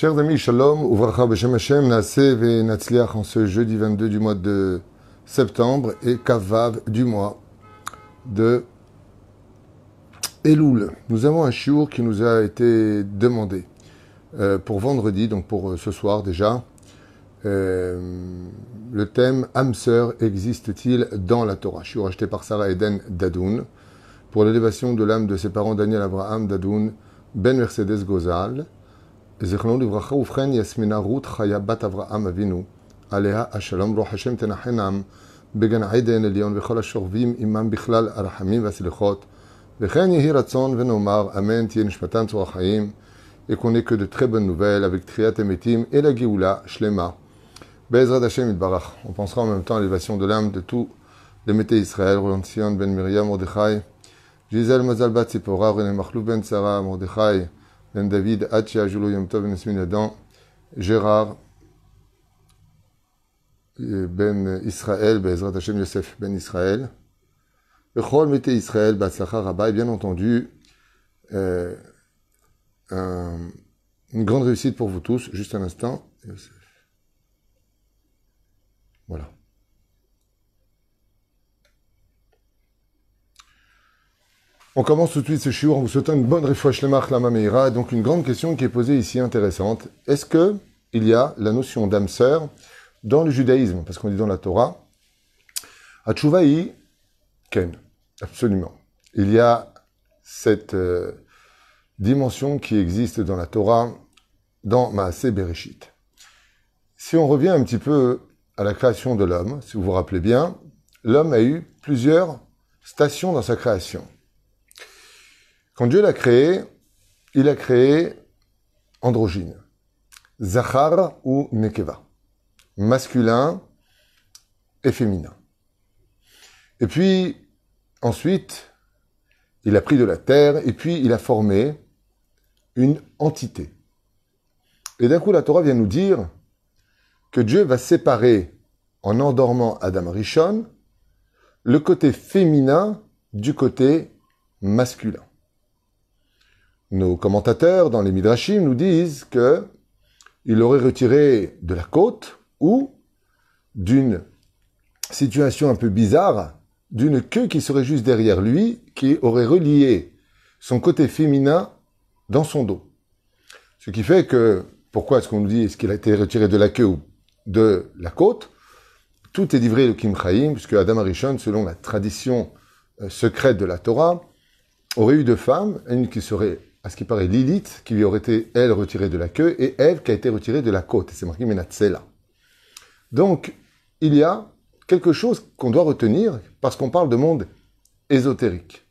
Chers amis, shalom, ouvracha b'shem Hashem, naaseh ve'natzliach en ce jeudi 22 du mois de septembre et kavav du mois de Elul. Nous avons un chiour qui nous a été demandé euh, pour vendredi, donc pour euh, ce soir déjà. Euh, le thème âme sœur existe-t-il dans la Torah? Chiour acheté par Sarah Eden Dadoun pour l'élévation de l'âme de ses parents Daniel Abraham Dadoun, Ben Mercedes Gozal. זיכרונו לברכה, ובכן יסמינה רות חיה בת אברהם אבינו, עליה השלום, רוח השם תנחנם בגן עדן עליון וכל השוכבים עמם בכלל הרחמים והסליחות, וכן יהי רצון ונאמר אמן תהיה נשמתם צור החיים, et qu'on n'ait que de très bonnes nouvelles avec Triat Emetim et la Géoula Shlema. Bezrat Hashem Itbarach. On pensera en même temps à l'élévation de l'âme de tous les métés Israël, Roland Sion, Ben Miriam, Mordechai, Gisèle Mazal Bat Zipora, René Machlou Ben Sarah, Mordechai, Ben David, Hatcha, Julo Yom Tov, Gérard, Ben Israël, Bezrat Hashem Yosef Ben Israël, Bechol Mete Israël, Batzlacha Rabba, et bien entendu, euh, un, une grande réussite pour vous tous. Juste un instant. Voilà. On commence tout de suite ce shiur en vous souhaitant une bonne refouach lemach lama meira. Donc une grande question qui est posée ici intéressante. Est-ce que il y a la notion d'âme sœur dans le judaïsme? Parce qu'on dit dans la Torah, Hatshuvaï, Ken, absolument. Il y a cette euh, dimension qui existe dans la Torah, dans Maaseh Bereshit. Si on revient un petit peu à la création de l'homme, si vous vous rappelez bien, l'homme a eu plusieurs stations dans sa création. Quand Dieu l'a créé, il a créé androgyne, Zachar ou Nekeva, masculin et féminin. Et puis, ensuite, il a pris de la terre et puis il a formé une entité. Et d'un coup, la Torah vient nous dire que Dieu va séparer, en endormant Adam Rishon, le côté féminin du côté masculin. Nos commentateurs dans les Midrashim nous disent que il aurait retiré de la côte ou d'une situation un peu bizarre, d'une queue qui serait juste derrière lui, qui aurait relié son côté féminin dans son dos. Ce qui fait que, pourquoi est-ce qu'on nous dit, est-ce qu'il a été retiré de la queue ou de la côte? Tout est livré de Kim Chaim, puisque Adam Arishon, selon la tradition euh, secrète de la Torah, aurait eu deux femmes, une qui serait, à ce qui paraît, Lilith, qui lui aurait été, elle, retirée de la queue, et Ève qui a été retirée de la côte. Et c'est marqué Menatsela. Donc, il y a quelque chose qu'on doit retenir, parce qu'on parle de monde ésotérique.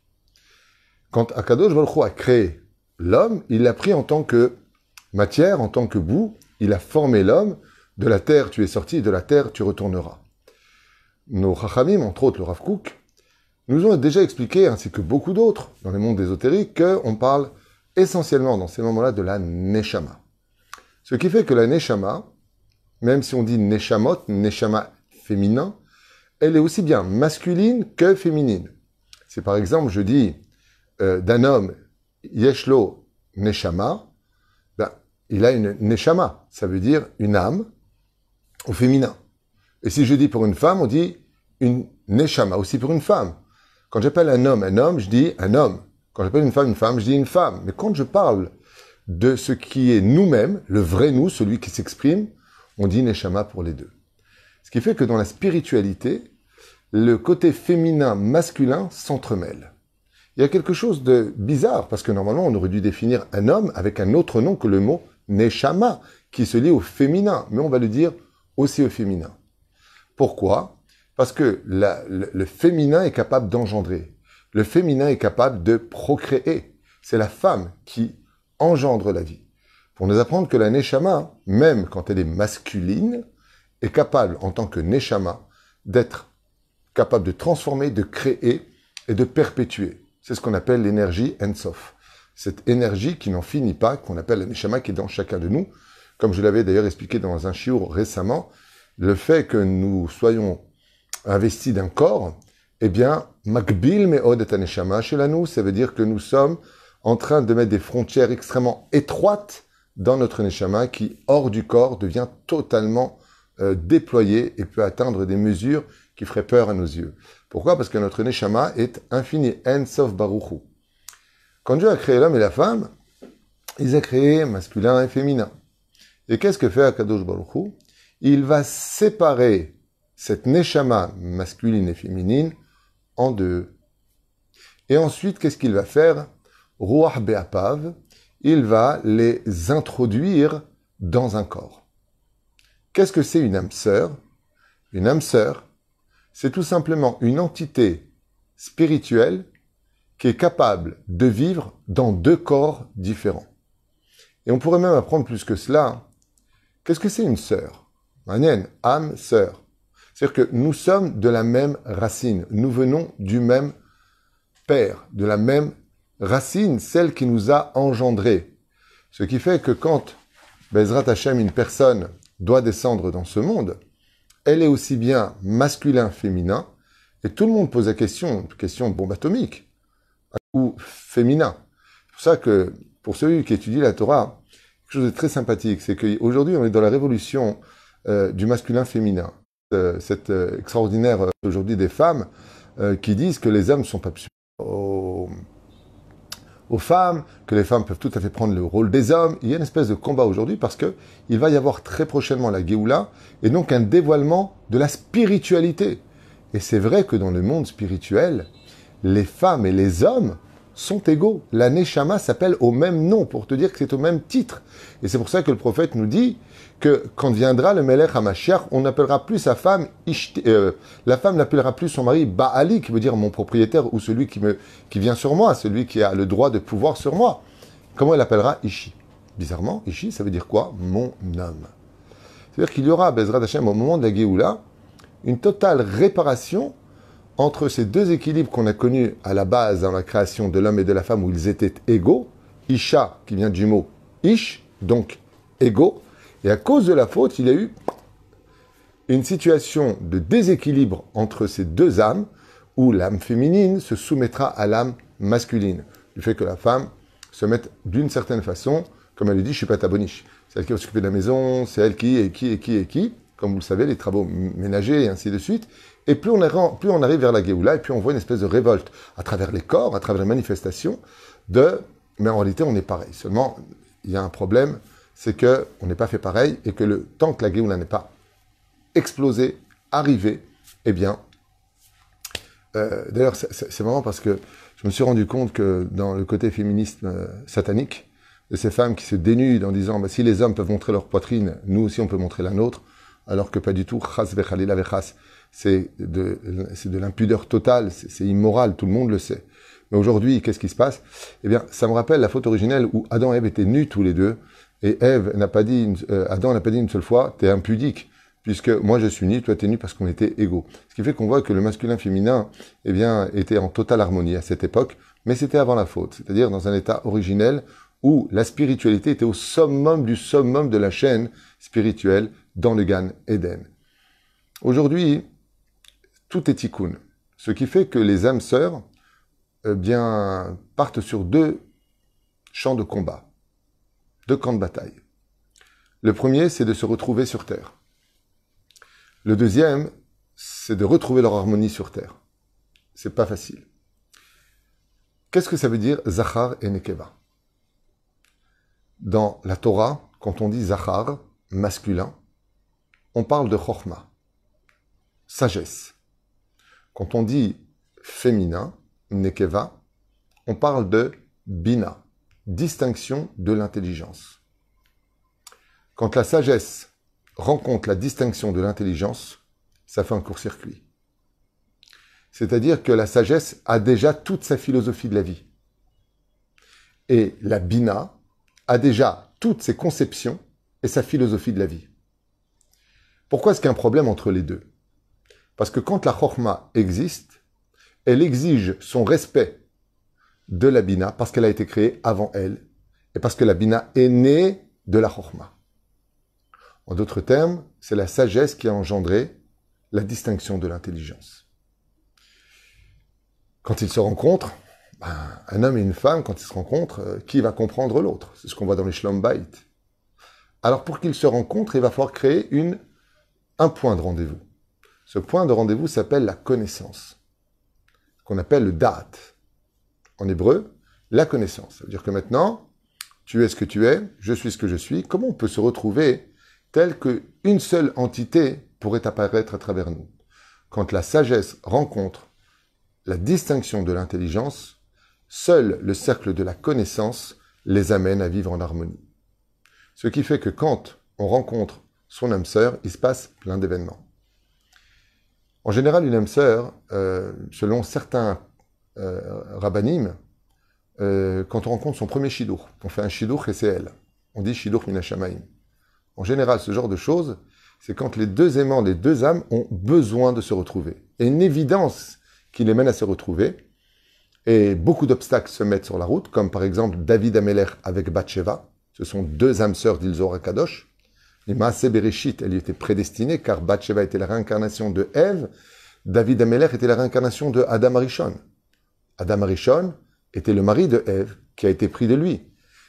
Quand Akadosh Baruch a créé l'homme, il l'a pris en tant que matière, en tant que bout, il a formé l'homme, de la terre tu es sorti, de la terre tu retourneras. Nos Chachamim, entre autres le Rav Kook, nous ont déjà expliqué, ainsi que beaucoup d'autres dans les mondes ésotériques, qu'on parle essentiellement dans ces moments-là de la Neshama. Ce qui fait que la Neshama, même si on dit Neshamot, Neshama féminin, elle est aussi bien masculine que féminine. C'est par exemple, je dis euh, d'un homme, Yeshlo Neshama, ben, il a une Neshama, ça veut dire une âme au féminin. Et si je dis pour une femme, on dit une Neshama, aussi pour une femme. Quand j'appelle un homme un homme, je dis un homme. Quand j'appelle une femme une femme, je dis une femme. Mais quand je parle de ce qui est nous-mêmes, le vrai nous, celui qui s'exprime, on dit Neshama pour les deux. Ce qui fait que dans la spiritualité, le côté féminin masculin s'entremêle. Il y a quelque chose de bizarre, parce que normalement on aurait dû définir un homme avec un autre nom que le mot Neshama, qui se lie au féminin, mais on va le dire aussi au féminin. Pourquoi? Parce que le féminin est capable d'engendrer. Le féminin est capable de procréer. C'est la femme qui engendre la vie. Pour nous apprendre que la Neshama, même quand elle est masculine, est capable, en tant que Neshama, d'être capable de transformer, de créer et de perpétuer. C'est ce qu'on appelle l'énergie Ensof. Cette énergie qui n'en finit pas, qu'on appelle la Neshama, qui est dans chacun de nous. Comme je l'avais d'ailleurs expliqué dans un chiour récemment, le fait que nous soyons investis d'un corps, eh bien, Makbil Meod et Neshama chez la nous, ça veut dire que nous sommes en train de mettre des frontières extrêmement étroites dans notre neshama qui, hors du corps, devient totalement euh, déployé et peut atteindre des mesures qui feraient peur à nos yeux. Pourquoi? Parce que notre neshama est infini, en sof baruchu. Quand Dieu a créé l'homme et la femme, il a créé masculin et féminin. Et qu'est-ce que fait Akadosh Baruch Il va séparer cette neshama masculine et féminine deux. Et ensuite, qu'est-ce qu'il va faire? Ruach Be'apav, il va les introduire dans un corps. Qu'est-ce que c'est une âme sœur? Une âme sœur, c'est tout simplement une entité spirituelle qui est capable de vivre dans deux corps différents. Et on pourrait même apprendre plus que cela. Qu'est-ce que c'est une sœur? Une âme sœur. C'est-à-dire que nous sommes de la même racine. Nous venons du même père, de la même racine, celle qui nous a engendrés. Ce qui fait que quand Bezrat Hashem, une personne, doit descendre dans ce monde, elle est aussi bien masculin, féminin, et tout le monde pose la question, une question bombe atomique ou féminin. C'est pour ça que, pour celui qui étudie la Torah, quelque chose de très sympathique, c'est qu'aujourd'hui, on est dans la révolution euh, du masculin-féminin. Euh, cette euh, extraordinaire aujourd'hui des femmes qui disent que les hommes sont pas aux, aux, femmes, que les femmes peuvent tout à fait prendre le rôle des hommes. Il y a une espèce de combat aujourd'hui parce que il va y avoir très prochainement la Géoula et donc un dévoilement de la spiritualité. Et c'est vrai que dans le monde spirituel, les femmes et les hommes sont égaux. La Neshama s'appelle au même nom, pour te dire que c'est au même titre. Et c'est pour ça que le prophète nous dit que quand viendra le Melech HaMashiach, on n'appellera plus sa femme, euh, la femme n'appellera plus son mari Baali, qui veut dire mon propriétaire, ou celui qui, me, qui vient sur moi, celui qui a le droit de pouvoir sur moi. Comment elle appellera Ishi? Bizarrement, Ishi, ça veut dire quoi? Mon homme. C'est-à-dire qu'il y aura, Bezrat Hashem, au moment de la Géoula, une totale réparation entre ces deux équilibres qu'on a connus à la base dans la création de l'homme et de la femme où ils étaient égaux, Isha qui vient du mot Ish, donc égaux, et à cause de la faute, il y a eu une situation de déséquilibre entre ces deux âmes où l'âme féminine se soumettra à l'âme masculine. Du fait que la femme se mette d'une certaine façon, comme elle lui dit, je suis pas ta boniche. C'est elle qui va s'occuper de la maison, c'est elle qui, et qui, et qui, et qui, comme vous le savez, les travaux ménagers et ainsi de suite. Et plus on, plus on arrive vers la Géoula, et puis on voit une espèce de révolte à travers les corps, à travers les manifestations, de, mais en réalité on est pareil. Seulement, il y a un problème, c'est que on n'est pas fait pareil, et que le temps que la Géoula n'est pas explosée, arrivée, eh bien, euh, d'ailleurs c'est marrant parce que je me suis rendu compte que dans le côté féministe euh, satanique, de ces femmes qui se dénudent en disant bah, si les hommes peuvent montrer leur poitrine, nous aussi on peut montrer la nôtre, alors que pas du tout, c'est de, de l'impudeur totale, c'est immoral, tout le monde le sait. Mais aujourd'hui, qu'est-ce qui se passe? Eh bien, ça me rappelle la faute originelle où Adam et Ève étaient nus tous les deux, et Ève n'a pas dit, euh, Adam n'a pas dit une seule fois, t'es impudique, puisque moi je suis nu, toi t'es nu parce qu'on était égaux. Ce qui fait qu'on voit que le masculin-féminin, eh bien, était en totale harmonie à cette époque, mais c'était avant la faute, c'est-à-dire dans un état originel où la spiritualité était au summum du summum de la chaîne spirituelle dans le Gan Eden. Aujourd'hui, tout est tikkun. Ce qui fait que les âmes sœurs eh bien, partent sur deux champs de combat, deux camps de bataille. Le premier, c'est de se retrouver sur terre. Le deuxième, c'est de retrouver leur harmonie sur terre. C'est pas facile. Qu'est-ce que ça veut dire Zachar et Nekeva? Dans la Torah, quand on dit Zachar, masculin, on parle de Chochma, sagesse. Quand on dit féminin, nekeva, on parle de bina, distinction de l'intelligence. Quand la sagesse rencontre la distinction de l'intelligence, ça fait un court-circuit. C'est-à-dire que la sagesse a déjà toute sa philosophie de la vie. Et la bina a déjà toutes ses conceptions et sa philosophie de la vie. Pourquoi est-ce qu'il y a un problème entre les deux? Parce que quand la chorma existe, elle exige son respect de la bina parce qu'elle a été créée avant elle et parce que la bina est née de la chorma. En d'autres termes, c'est la sagesse qui a engendré la distinction de l'intelligence. Quand ils se rencontrent, ben, un homme et une femme, quand ils se rencontrent, euh, qui va comprendre l'autre? C'est ce qu'on voit dans les Shlom Alors pour qu'ils se rencontrent, il va falloir créer un point de rendez-vous. Ce point de rendez-vous s'appelle la connaissance, qu'on appelle le da'at. En hébreu, la connaissance. Ça veut dire que maintenant, tu es ce que tu es, je suis ce que je suis. Comment on peut se retrouver tel qu'une seule entité pourrait apparaître à travers nous? Quand la sagesse rencontre la distinction de l'intelligence, seul le cercle de la connaissance les amène à vivre en harmonie. Ce qui fait que quand on rencontre son âme sœur, il se passe plein d'événements. En général, une âme sœur, euh, selon certains euh, rabbinim, euh, quand on rencontre son premier shidur, on fait un shidur et c'est elle. On dit shidur minashamaim. En général, ce genre de choses, c'est quand les deux aimants, les deux âmes ont besoin de se retrouver. Et une évidence qui les mène à se retrouver. Et beaucoup d'obstacles se mettent sur la route, comme par exemple David Ameler avec Bathsheba. Ce sont deux âmes sœurs d'Ilzor Kadosh. Et Maase Bereshit, elle y était prédestinée, car Bathsheba était la réincarnation de Ève. David Ameler était la réincarnation de Adam Arishon. Adam Arishon était le mari de Ève, qui a été pris de lui.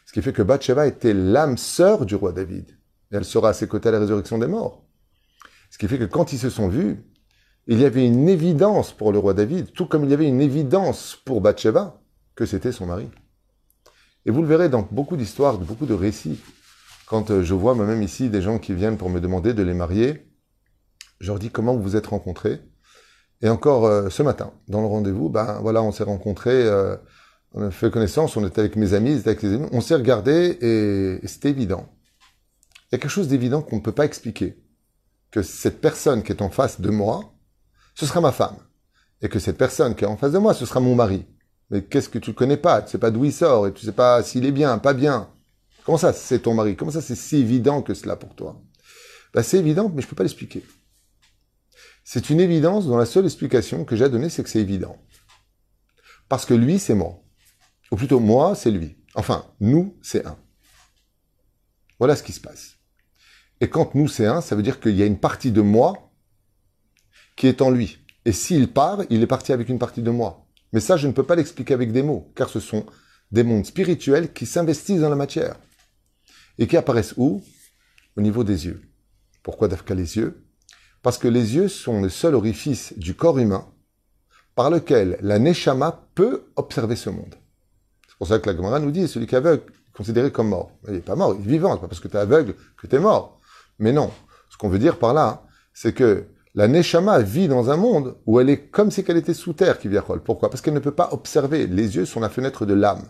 Ce qui fait que Bathsheba était l'âme sœur du roi David. Elle sera à ses côtés à la résurrection des morts. Ce qui fait que quand ils se sont vus, il y avait une évidence pour le roi David, tout comme il y avait une évidence pour Bathsheba, que c'était son mari. Et vous le verrez dans beaucoup d'histoires, beaucoup de récits. Quand euh, je vois moi-même ici des gens qui viennent pour me demander de les marier, je leur dis comment vous vous êtes rencontrés? Et encore euh, ce matin, dans le rendez-vous, ben voilà, on s'est rencontrés, euh, on a fait connaissance, on était avec mes amis, on s'est regardé et, c'était évident. Il y a quelque chose d'évident qu'on ne peut pas expliquer. Que cette personne qui est en face de moi, ce sera ma femme. Et que cette personne qui est en face de moi, ce sera mon mari. Mais qu'est-ce que tu ne connais pas? Tu sais pas d'où il sort et tu sais pas s'il est bien, pas bien. Comment ça, c'est ton mari? Comment ça, c'est si évident que cela pour toi? Ben, C'est évident, mais je peux pas l'expliquer. C'est une évidence dont la seule explication que j'ai à donner, c'est que c'est évident. Parce que lui, c'est moi. Ou plutôt, moi, c'est lui. Enfin, nous, c'est un. Voilà ce qui se passe. Et quand nous, c'est un, ça veut dire qu'il y a une partie de moi qui est en lui. Et s'il part, il est parti avec une partie de moi. Mais ça, je ne peux pas l'expliquer avec des mots, car ce sont des mondes spirituels qui s'investissent dans la matière. Et qui apparaissent où? Au niveau des yeux. Pourquoi? d'Afka les yeux Parce que les yeux sont le seul orifice du corps humain par lequel la Neshama peut observer ce monde. C'est pour ça que la Gemara nous dit, celui qui est aveugle, considéré comme mort. Il n'est pas mort, il est vivant, c'est pas parce que tu es aveugle que tu es mort. Mais non, ce qu'on veut dire par là, c'est que la Neshama vit dans un monde où elle est comme si elle était sous terre, qui vient Pourquoi? Parce qu'elle ne peut pas observer. Les yeux sont la fenêtre de l'âme.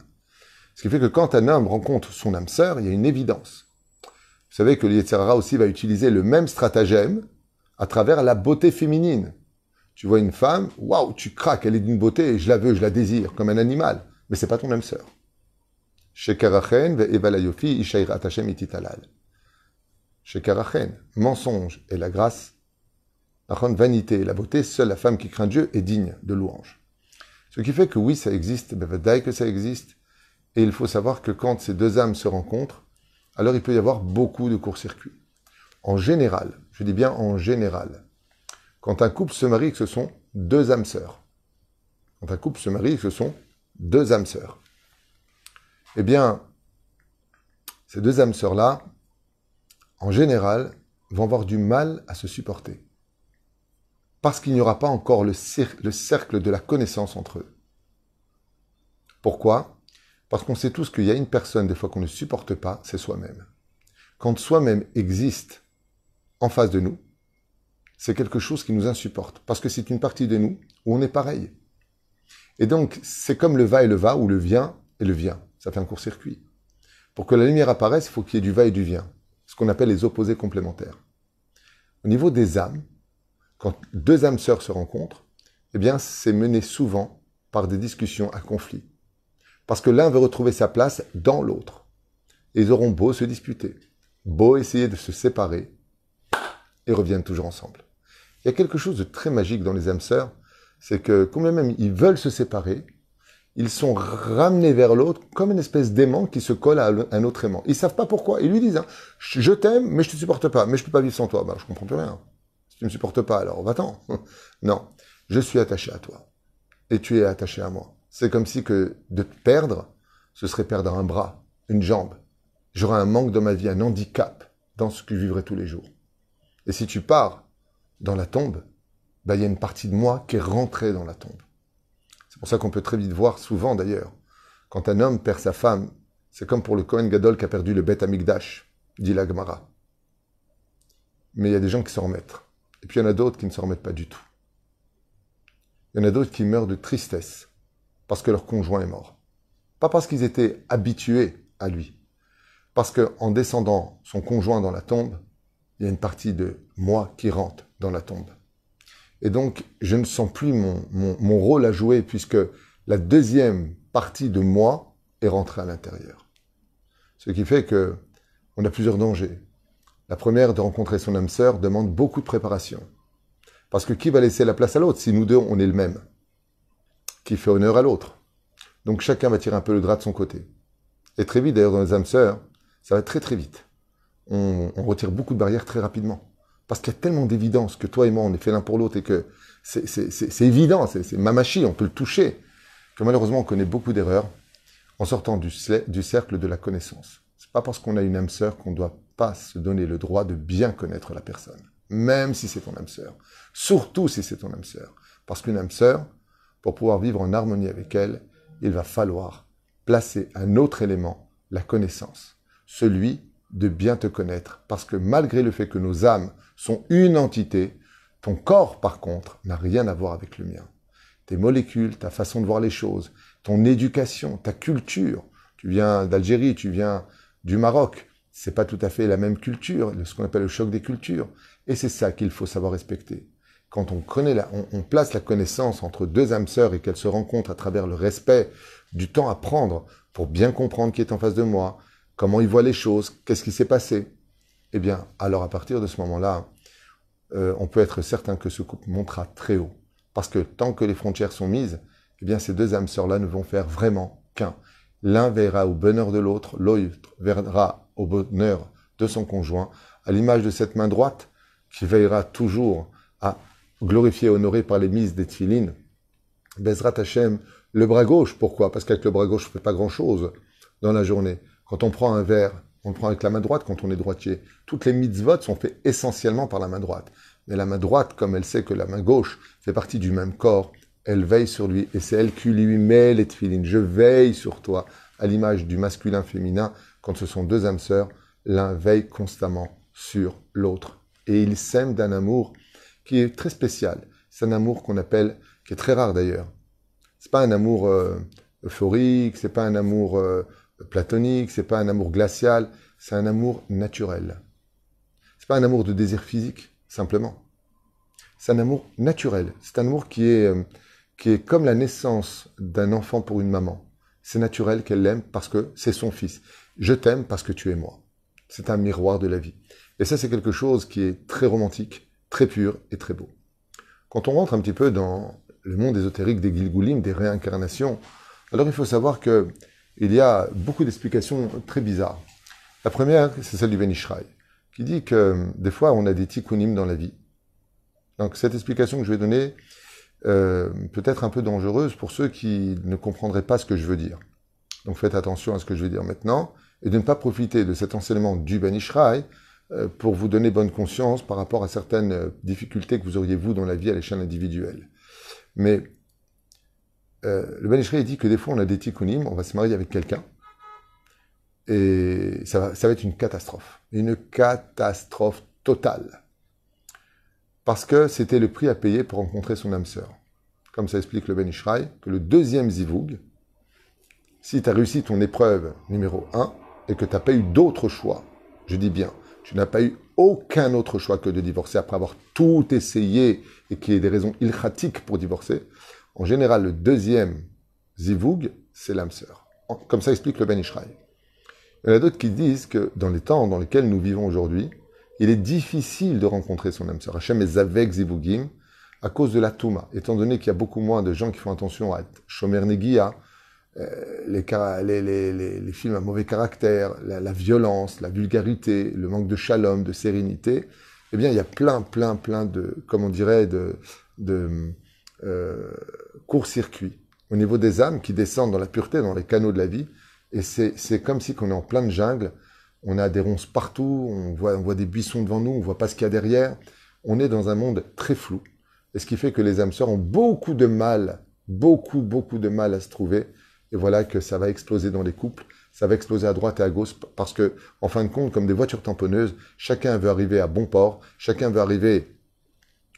Ce qui fait que quand un homme rencontre son âme sœur, il y a une évidence. Vous savez que l'Yetzirara aussi va utiliser le même stratagème à travers la beauté féminine. Tu vois une femme, waouh, tu craques, elle est d'une beauté, je la veux, je la désire, comme un animal. Mais c'est pas ton âme sœur. Shekarachen mensonge et la grâce la vanité et la beauté, seule la femme qui craint Dieu est digne de louange. Ce qui fait que oui, ça existe, ben, que ça existe, et il faut savoir que quand ces deux âmes se rencontrent, alors il peut y avoir beaucoup de court-circuits. En général, je dis bien en général, quand un couple se marie, que ce sont deux âmes sœurs, quand un couple se marie, que ce sont deux âmes sœurs, eh bien, ces deux âmes sœurs-là, en général, vont avoir du mal à se supporter. Parce qu'il n'y aura pas encore le, cercle de la connaissance entre eux. Pourquoi? Parce qu'on sait tous qu'il y a une personne, des fois, qu'on ne supporte pas, c'est soi-même. Quand soi-même existe en face de nous, c'est quelque chose qui nous insupporte, parce que c'est une partie de nous où on est pareil. Et donc, c'est comme le va et le va, ou le vient et le vient. Ça fait un court-circuit. Pour que la lumière apparaisse, il faut qu'il y ait du va et du vient, ce qu'on appelle les opposés complémentaires. Au niveau des âmes, quand deux âmes sœurs se rencontrent, eh bien, c'est mené souvent par des discussions à conflit. Parce que l'un veut retrouver sa place dans l'autre. Et ils auront beau se disputer, beau essayer de se séparer, et reviennent toujours ensemble. Il y a quelque chose de très magique dans les âmes sœurs, c'est que, combien même ils veulent se séparer, ils sont ramenés vers l'autre comme une espèce d'aimant qui se colle à un autre aimant. Ils savent pas pourquoi. Ils lui disent, hein, je t'aime, mais je te supporte pas, mais je peux pas vivre sans toi. Ben, je comprends plus rien. Tu ne me supportes pas, alors va-t'en. non, je suis attaché à toi. Et tu es attaché à moi. C'est comme si que de te perdre, ce serait perdre un bras, une jambe. J'aurais un manque dans ma vie, un handicap. dans ce que je vivrai tous les jours. Et si tu pars dans la tombe, bah, il y a une partie de moi qui est rentrée dans la tombe. C'est pour ça qu'on peut très vite voir, souvent d'ailleurs, quand un homme perd sa femme, c'est comme pour le Kohen Gadol qui a perdu le Beth Amigdash, dit la Gemara. Mais il y a des gens qui s'en remettent. Et puis il y en a d'autres qui ne s'en remettent pas du tout. Il y en a d'autres qui meurent de tristesse parce que leur conjoint est mort. Pas parce qu'ils étaient habitués à lui. Parce qu'en descendant son conjoint dans la tombe, il y a une partie de moi qui rentre dans la tombe. Et donc, je ne sens plus mon, rôle à jouer puisque la deuxième partie de moi est rentrée à l'intérieur. Ce qui fait que on a plusieurs dangers. La première, de rencontrer son âme sœur, demande beaucoup de préparation. Parce que qui va laisser la place à l'autre si nous deux, on est le même? Qui fait honneur à l'autre? Donc chacun va tirer un peu le drap de son côté. Et très vite, d'ailleurs, dans les âmes sœurs, ça va très très vite. On, retire beaucoup de barrières très rapidement. Parce qu'il y a tellement d'évidence que toi et moi, on est fait l'un pour l'autre et que c'est évident, c'est mamachi, on peut le toucher. Que malheureusement, on connaît beaucoup d'erreurs en sortant du, du, cercle de la connaissance. C'est pas parce qu'on a une âme sœur qu'on ne doit pas se donner le droit de bien connaître la personne. Même si c'est ton âme sœur. Surtout si c'est ton âme sœur. Parce qu'une âme sœur, pour pouvoir vivre en harmonie avec elle, il va falloir placer un autre élément, la connaissance. Celui de bien te connaître. Parce que malgré le fait que nos âmes sont une entité. Ton corps, par contre, n'a rien à voir avec le mien. Tes molécules, ta façon de voir les choses, ton éducation, ta culture. Tu viens d'Algérie, tu viens du Maroc. C'est pas tout à fait la même culture, ce qu'on appelle le choc des cultures. Et c'est ça qu'il faut savoir respecter. Quand on connaît on, place la connaissance entre deux âmes sœurs et qu'elles se rencontrent à travers le respect, du temps à prendre pour bien comprendre qui est en face de moi, comment ils voient les choses, qu'est-ce qui s'est passé, eh bien, alors à partir de ce moment-là, euh, on peut être certain que ce couple montera très haut. Parce que tant que les frontières sont mises, eh bien, ces deux âmes sœurs-là ne vont faire vraiment qu'un. L'un verra au bonheur de l'autre, l'autre verra au bonheur de son conjoint, à l'image de cette main droite qui veillera toujours à glorifier et honorer par les mises des tfilines. Bezrat Hashem, le bras gauche, pourquoi? Parce qu'avec le bras gauche, on ne fait pas grand-chose dans la journée. Quand on prend un verre on le prend avec la main droite quand on est droitier. Toutes les mitzvot sont faites essentiellement par la main droite. Mais la main droite, comme elle sait que la main gauche fait partie du même corps, elle veille sur lui et c'est elle qui lui met les tefillines. Je veille sur toi, à l'image du masculin féminin, quand ce sont deux âmes sœurs, l'un veille constamment sur l'autre. Et ils s'aiment d'un amour qui est très spécial. C'est un amour qu'on appelle, qui est très rare d'ailleurs. C'est pas un amour euh, euphorique, c'est pas un amour euh, platonique, c'est pas un amour glacial, c'est un amour naturel. C'est pas un amour de désir physique, simplement. C'est un amour naturel. C'est un amour qui est, euh, qui est comme la naissance d'un enfant pour une maman. C'est naturel qu'elle l'aime parce que c'est son fils. Je t'aime parce que tu es moi. C'est un miroir de la vie. Et ça, c'est quelque chose qui est très romantique, très pur et très beau. Quand on rentre un petit peu dans le monde ésotérique des Gilgulim, des réincarnations, alors il faut savoir que il y a beaucoup d'explications très bizarres. La première, c'est celle du Ben qui dit que des fois, on a des tikkunim dans la vie. Donc cette explication que je vais donner euh, peut être un peu dangereuse pour ceux qui ne comprendraient pas ce que je veux dire. Donc faites attention à ce que je vais dire maintenant et de ne pas profiter de cet enseignement du Ben euh, pour vous donner bonne conscience par rapport à certaines euh, difficultés que vous auriez vous dans la vie à l'échelle individuelle. Mais euh, le Ben dit que des fois on a des tikkunim, on va se marier avec quelqu'un, et ça va, être une catastrophe. Une catastrophe totale. Parce que c'était le prix à payer pour rencontrer son âme sœur. Comme ça explique le Ben que le deuxième zivoug, si tu as réussi ton épreuve numéro 1 et que tu n'as pas eu d'autre choix, je dis bien, tu n'as pas eu aucun autre choix que de divorcer après avoir tout essayé et qu'il y ait des raisons ilchatiques pour divorcer, en général, le deuxième zivoug, c'est l'âme sœur. Comme ça explique le Ben Ishraï. Il y en a d'autres qui disent que dans les temps dans lesquels nous vivons aujourd'hui, il est difficile de rencontrer son âme sœur. Hachem est avec zivugim à cause de la Touma. Étant donné qu'il y a beaucoup moins de gens qui font attention à être Shomer Negia, euh, les, films à mauvais caractère, la, violence, la vulgarité, le manque de shalom, de sérénité, eh bien, il y a plein, plein, plein de, comme on dirait, de euh, court-circuit au niveau des âmes qui descendent dans la pureté, dans les canaux de la vie. Et c'est comme si qu'on est en pleine jungle on a des ronces partout, on voit, on voit des buissons devant nous, on voit pas ce qu'il y a derrière. On est dans un monde très flou. Et ce qui fait que les âmes sœurs ont beaucoup de mal, beaucoup, beaucoup de mal à se trouver. Et voilà que ça va exploser dans les couples, ça va exploser à droite et à gauche, parce que, en fin de compte, comme des voitures tamponneuses, chacun veut arriver à bon port, chacun veut arriver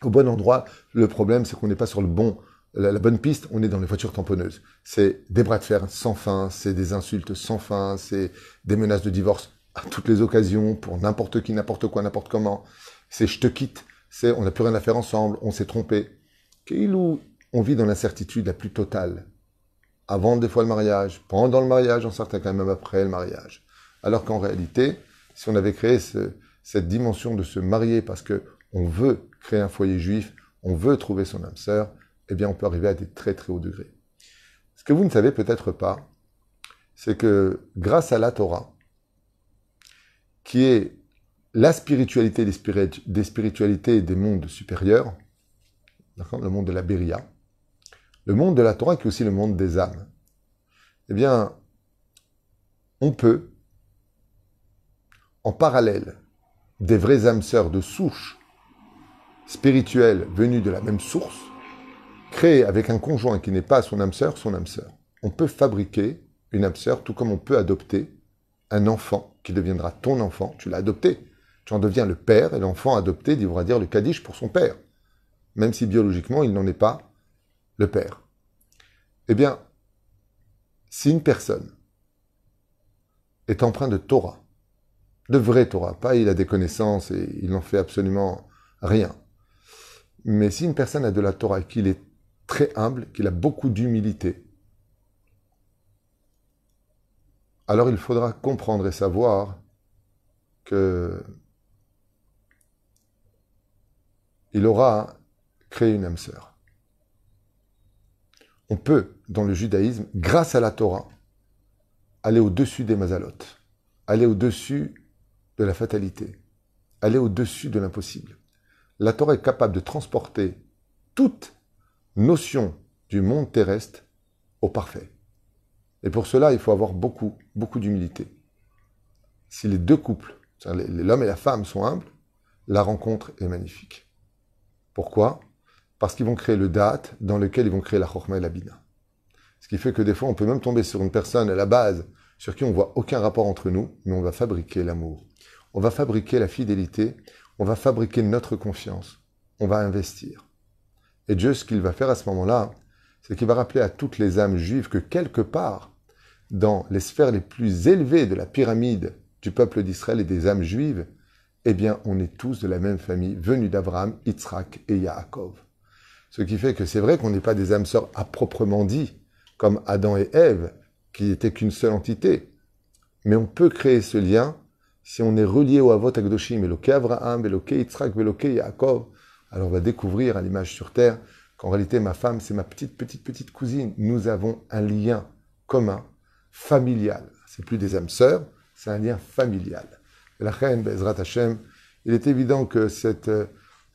au bon endroit. Le problème, c'est qu'on n'est pas sur le bon, la, bonne piste, on est dans les voitures tamponneuses. C'est des bras de fer sans fin, c'est des insultes sans fin, c'est des menaces de divorce à toutes les occasions, pour n'importe qui, n'importe quoi, n'importe comment. C'est je te quitte, c'est on n'a plus rien à faire ensemble, on s'est trompé. Où on vit dans l'incertitude la plus totale. Avant des fois le mariage, pendant le mariage, en certains cas même après le mariage. Alors qu'en réalité, si on avait créé ce- cette dimension de se marier parce que on veut créer un foyer juif, on veut trouver son âme sœur, eh bien on peut arriver à des très très hauts degrés. Ce que vous ne savez peut-être pas, c'est que grâce à la Torah, qui est la spiritualité des, spiritu- des spiritualités des mondes supérieurs, le monde de la Beria, le monde de la Torah qui est aussi le monde des âmes, eh bien, on peut, en parallèle des vraies âmes sœurs de souche spirituelle venues de la même source, créer avec un conjoint qui n'est pas son âme sœur, son âme sœur. On peut fabriquer une âme sœur, tout comme on peut adopter un enfant qui deviendra ton enfant. Tu l'as adopté. Tu en deviens le père et l'enfant adopté devra dire le Kaddish pour son père, même si biologiquement il n'en est pas le père. Eh bien, si une personne est empreinte de Torah, de vraie Torah, pas il a des connaissances et il n'en fait absolument rien, mais si une personne a de la Torah et qu'il est très humble, qu'il a beaucoup d'humilité, alors il faudra comprendre et savoir que il aura créé une âme sœur. On peut, dans le judaïsme, grâce à la Torah, aller au-dessus des mazalotes, aller au-dessus de la fatalité, aller au-dessus de l'impossible. La Torah est capable de transporter toute notion du monde terrestre au parfait. Et pour cela, il faut avoir beaucoup, beaucoup d'humilité. Si les deux couples, l'homme et la femme, sont humbles, la rencontre est magnifique. Pourquoi? Parce qu'ils vont créer le date dans lequel ils vont créer la chorma et la bina. Ce qui fait que des fois, on peut même tomber sur une personne à la base sur qui on voit aucun rapport entre nous, mais on va fabriquer l'amour. On va fabriquer la fidélité, on va fabriquer notre confiance, on va investir. Et Dieu, ce qu'il va faire à ce moment-là, c'est qu'il va rappeler à toutes les âmes juives que quelque part, dans les sphères les plus élevées de la pyramide du peuple d'Israël et des âmes juives, eh bien, on est tous de la même famille, venus d'Abraham, Yitzhak et Yaakov. Ce qui fait que c'est vrai qu'on n'est pas des âmes sœurs à proprement dit, comme Adam et Ève, qui étaient qu'une seule entité. Mais on peut créer ce lien si on est relié au Avot Akdoshim, Eloké Abraham, Eloké Yitzhak, Eloké Yaakov. Alors on va découvrir à l'image sur terre qu'en réalité ma femme c'est ma petite petite petite cousine. Nous avons un lien commun, familial. C'est plus des âmes sœurs, c'est un lien familial. La reine Bezrat il est évident que cette euh,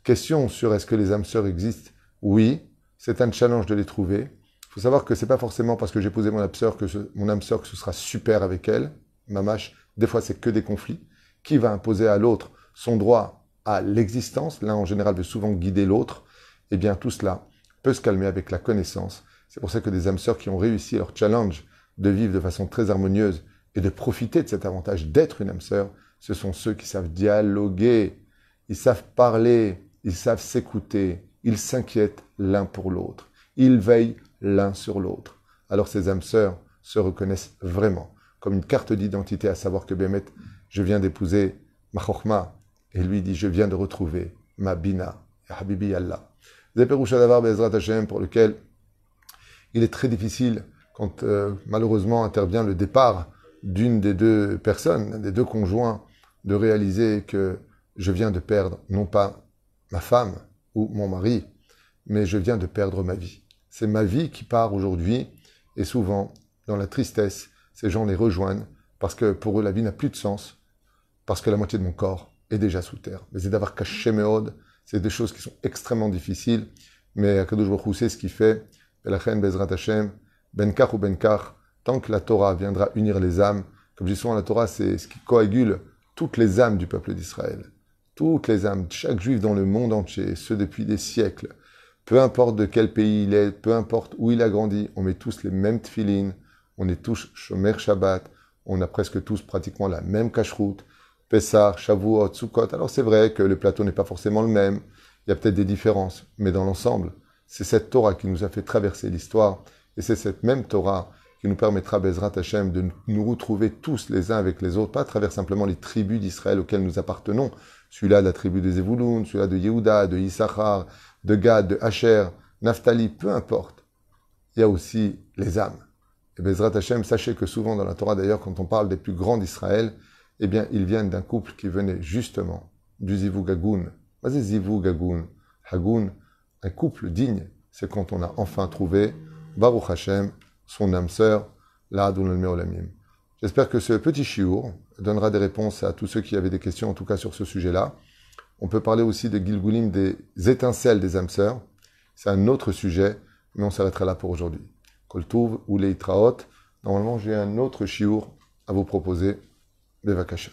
question sur est-ce que les âmes sœurs existent, oui, c'est un challenge de les trouver. Il faut savoir que c'est pas forcément parce que j'ai posé mon âme sœur que ce- mon âme sœur que ce sera super avec elle. Mamache, des fois c'est que des conflits. Qui va imposer à l'autre son droit à l'existence? L'un en général veut souvent guider l'autre. Eh bien tout cela peut se calmer avec la connaissance. C'est pour ça que des âmes sœurs qui ont réussi leur challenge de vivre de façon très harmonieuse et de profiter de cet avantage d'être une âme sœur, ce sont ceux qui savent dialoguer, ils savent parler, ils savent s'écouter, ils s'inquiètent l'un pour l'autre, ils veillent l'un sur l'autre. Alors ces âmes sœurs se reconnaissent vraiment comme une carte d'identité, à savoir que Bémet, je viens d'épouser ma chokma, et lui dit, je viens de retrouver ma bina, Habibi Allah. Davar Bezrat Hashem, pour lequel il est très difficile, quand euh, malheureusement intervient le départ d'une des deux personnes, des deux conjoints, de réaliser que je viens de perdre non pas ma femme ou mon mari, mais je viens de perdre ma vie. C'est ma vie qui part aujourd'hui, et souvent, dans la tristesse, ces gens les rejoignent parce que pour eux, la vie n'a plus de sens, parce que la moitié de mon corps est déjà sous terre. Mais c'est d'avoir caché Méod, c'est des choses qui sont extrêmement difficiles, mais Akadosh Baruch sait ce qu'il fait. Belachen Bezrat Hashem, Benkar ou Benkar, tant que la Torah viendra unir les âmes, Comme je dis souvent, la Torah, c'est ce qui coagule toutes les âmes du peuple d'Israël. Toutes les âmes, chaque juif dans le monde entier, ceux depuis des siècles. Peu importe de quel pays il est, peu importe où il a grandi, on met tous les mêmes tfilines, on est tous Shomer Shabbat, on a presque tous pratiquement la même cacheroute, Pessah, Shavuot, Sukkot. Alors c'est vrai que le plateau n'est pas forcément le même, il y a peut-être des différences, mais dans l'ensemble, c'est cette Torah qui nous a fait traverser l'histoire, et c'est cette même Torah qui nous permettra, Bezrat Hashem, de nous retrouver tous les uns avec les autres, pas à travers simplement les tribus d'Israël auxquelles nous appartenons, celui-là de la tribu des Zevouloun, celui-là de Yehuda, de Issachar, de Gad, de Asher, Naphtali, peu importe. Il y a aussi les âmes. Et Bezrat Hashem, sachez que souvent dans la Torah, d'ailleurs, quand on parle des plus grands d'Israël, eh bien, ils viennent d'un couple qui venait justement du Zivu Gagoun. Vas-y, Zivu Gagoun. Hagoun, un couple digne, c'est quand on a enfin trouvé Baruch Hashem, son âme sœur, la Olamim. J'espère que ce petit chiour donnera des réponses à tous ceux qui avaient des questions, en tout cas sur ce sujet-là. On peut parler aussi de Gilgulim, des étincelles des âmes sœurs. C'est un autre sujet, mais on s'arrêtera là pour aujourd'hui. Koltouv ou Leitraot. Normalement, j'ai un autre chiour à vous proposer. Bevakasha.